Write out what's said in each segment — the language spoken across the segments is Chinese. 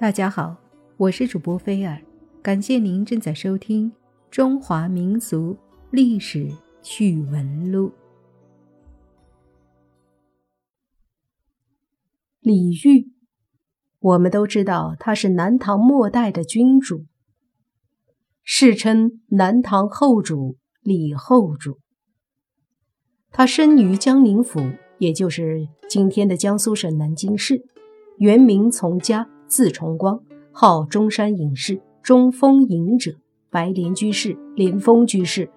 大家好，我是主播菲尔，感谢您正在收听《中华民俗历史趣闻录》。李煜，我们都知道他是南唐末代的君主，世称南唐后主李后主。他生于江宁府，也就是今天的江苏省南京市，原名从嘉。字崇光，号中山隐士、中峰隐者、白莲居士、莲峰居士，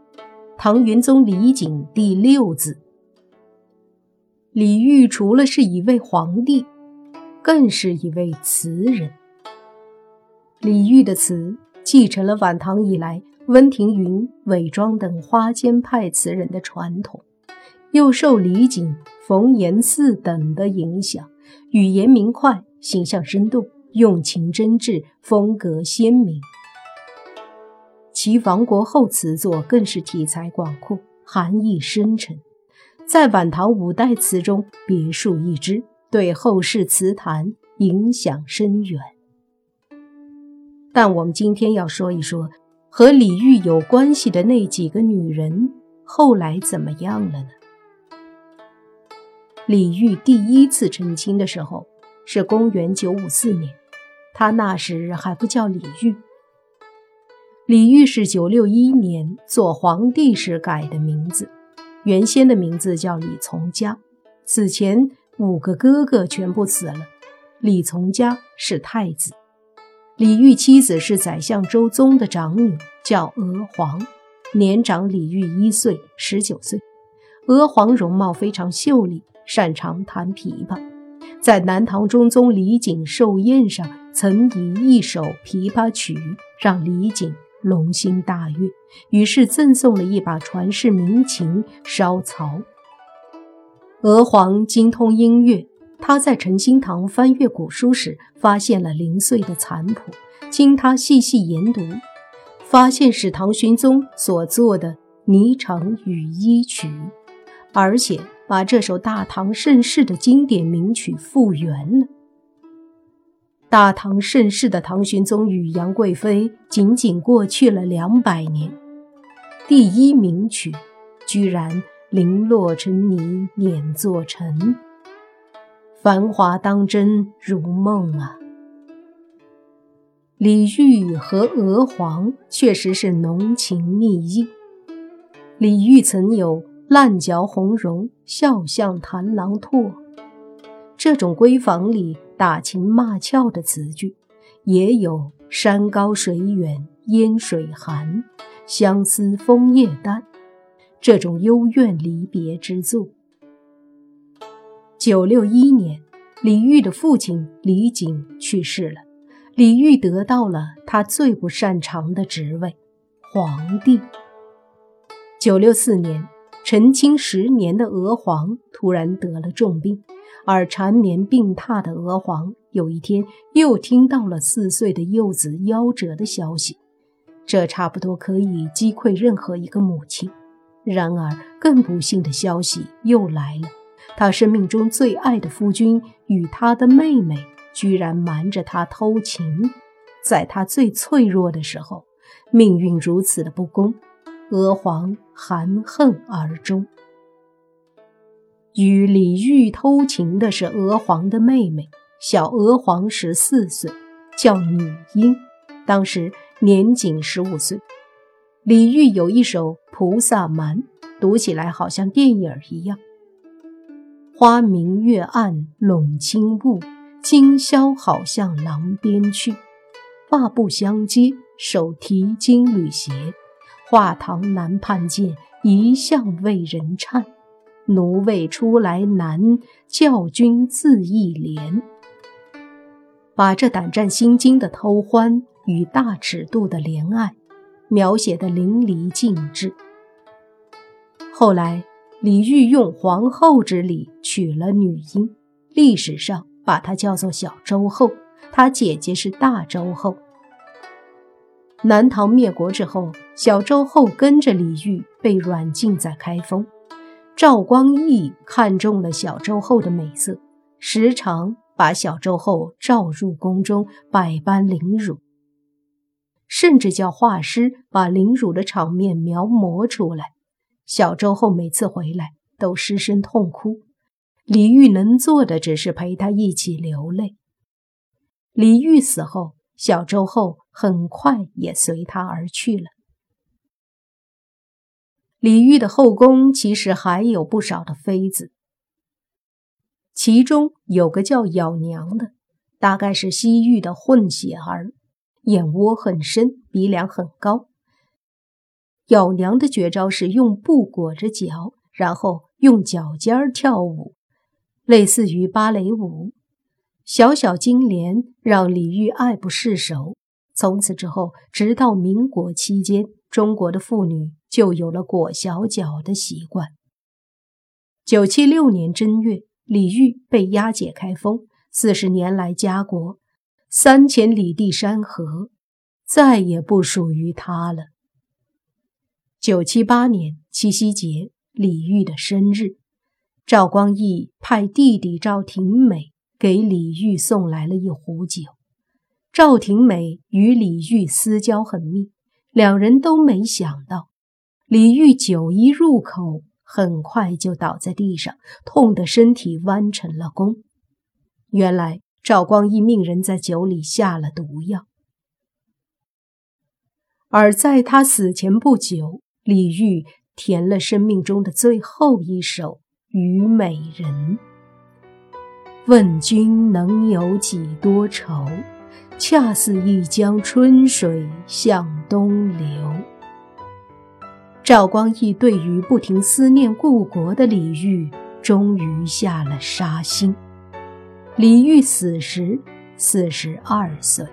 唐元宗李璟第六子。李煜除了是一位皇帝，更是一位词人。李煜的词继承了晚唐以来温庭筠、韦庄等花间派词人的传统，又受李璟、冯延巳等的影响，语言明快，形象生动。用情真挚，风格鲜明。其亡国后词作更是题材广阔，含义深沉，在晚唐五代词中别树一帜，对后世词坛影响深远。但我们今天要说一说和李煜有关系的那几个女人后来怎么样了呢？李煜第一次成亲的时候是公元九五四年。他那时还不叫李煜，李煜是九六一年做皇帝时改的名字，原先的名字叫李从嘉。此前五个哥哥全部死了，李从嘉是太子。李煜妻子是宰相周宗的长女，叫娥皇，年长李煜一岁，十九岁。娥皇容貌非常秀丽，擅长弹琵琶。在南唐中宗李璟寿宴上，曾以一首琵琶曲让李璟龙心大悦，于是赠送了一把传世名琴《烧曹》。娥皇精通音乐，他在陈兴堂翻阅古书时，发现了零碎的残谱，经他细细研读，发现是唐玄宗所作的《霓裳羽衣曲》，而且。把这首大唐盛世的经典名曲复原了。大唐盛世的唐玄宗与杨贵妃仅仅过去了两百年，第一名曲居然零落成泥碾作尘，繁华当真如梦啊！李煜和娥皇确实是浓情蜜意，李煜曾有。烂嚼红绒，笑向弹郎唾。这种闺房里打情骂俏的词句，也有山高水远，烟水寒，相思枫叶淡这种幽怨离别之作。九六一年，李煜的父亲李璟去世了，李煜得到了他最不擅长的职位——皇帝。九六四年。成亲十年的娥皇突然得了重病，而缠绵病榻的娥皇有一天又听到了四岁的幼子夭折的消息，这差不多可以击溃任何一个母亲。然而，更不幸的消息又来了：他生命中最爱的夫君与他的妹妹居然瞒着他偷情，在他最脆弱的时候，命运如此的不公。娥皇含恨而终。与李煜偷情的是娥皇的妹妹，小娥皇十四岁，叫女英，当时年仅十五岁。李煜有一首《菩萨蛮》，读起来好像电影一样：“花明月暗笼轻雾，今宵好向郎边去。发不相接，手提金缕鞋。”画堂难盼见，一向为人颤。奴未出来难，教君自意怜。把这胆战心惊的偷欢与大尺度的怜爱，描写得淋漓尽致。后来，李煜用皇后之礼娶了女婴，历史上把她叫做小周后，她姐姐是大周后。南唐灭国之后，小周后跟着李煜被软禁在开封。赵光义看中了小周后的美色，时常把小周后召入宫中，百般凌辱，甚至叫画师把凌辱的场面描摹出来。小周后每次回来都失声痛哭，李煜能做的只是陪他一起流泪。李煜死后，小周后很快也随他而去了。李煜的后宫其实还有不少的妃子。其中有个叫咬娘的，大概是西域的混血儿，眼窝很深，鼻梁很高。咬娘的绝招是用布裹着脚，然后用脚尖儿跳舞，类似于芭蕾舞。小小金莲让李煜爱不释手。从此之后，直到民国期间，中国的妇女就有了裹小脚的习惯。九七六年正月。李煜被押解开封，四十年来家国，三千里地山河，再也不属于他了。九七八年七夕节，李煜的生日，赵光义派弟弟赵廷美给李煜送来了一壶酒。赵廷美与李煜私交很密，两人都没想到，李煜酒一入口。很快就倒在地上，痛得身体弯成了弓。原来赵光义命人在酒里下了毒药，而在他死前不久，李煜填了生命中的最后一首《虞美人》：“问君能有几多愁？恰似一江春水向东流。”赵光义对于不停思念故国的李煜，终于下了杀心。李煜死时四十二岁。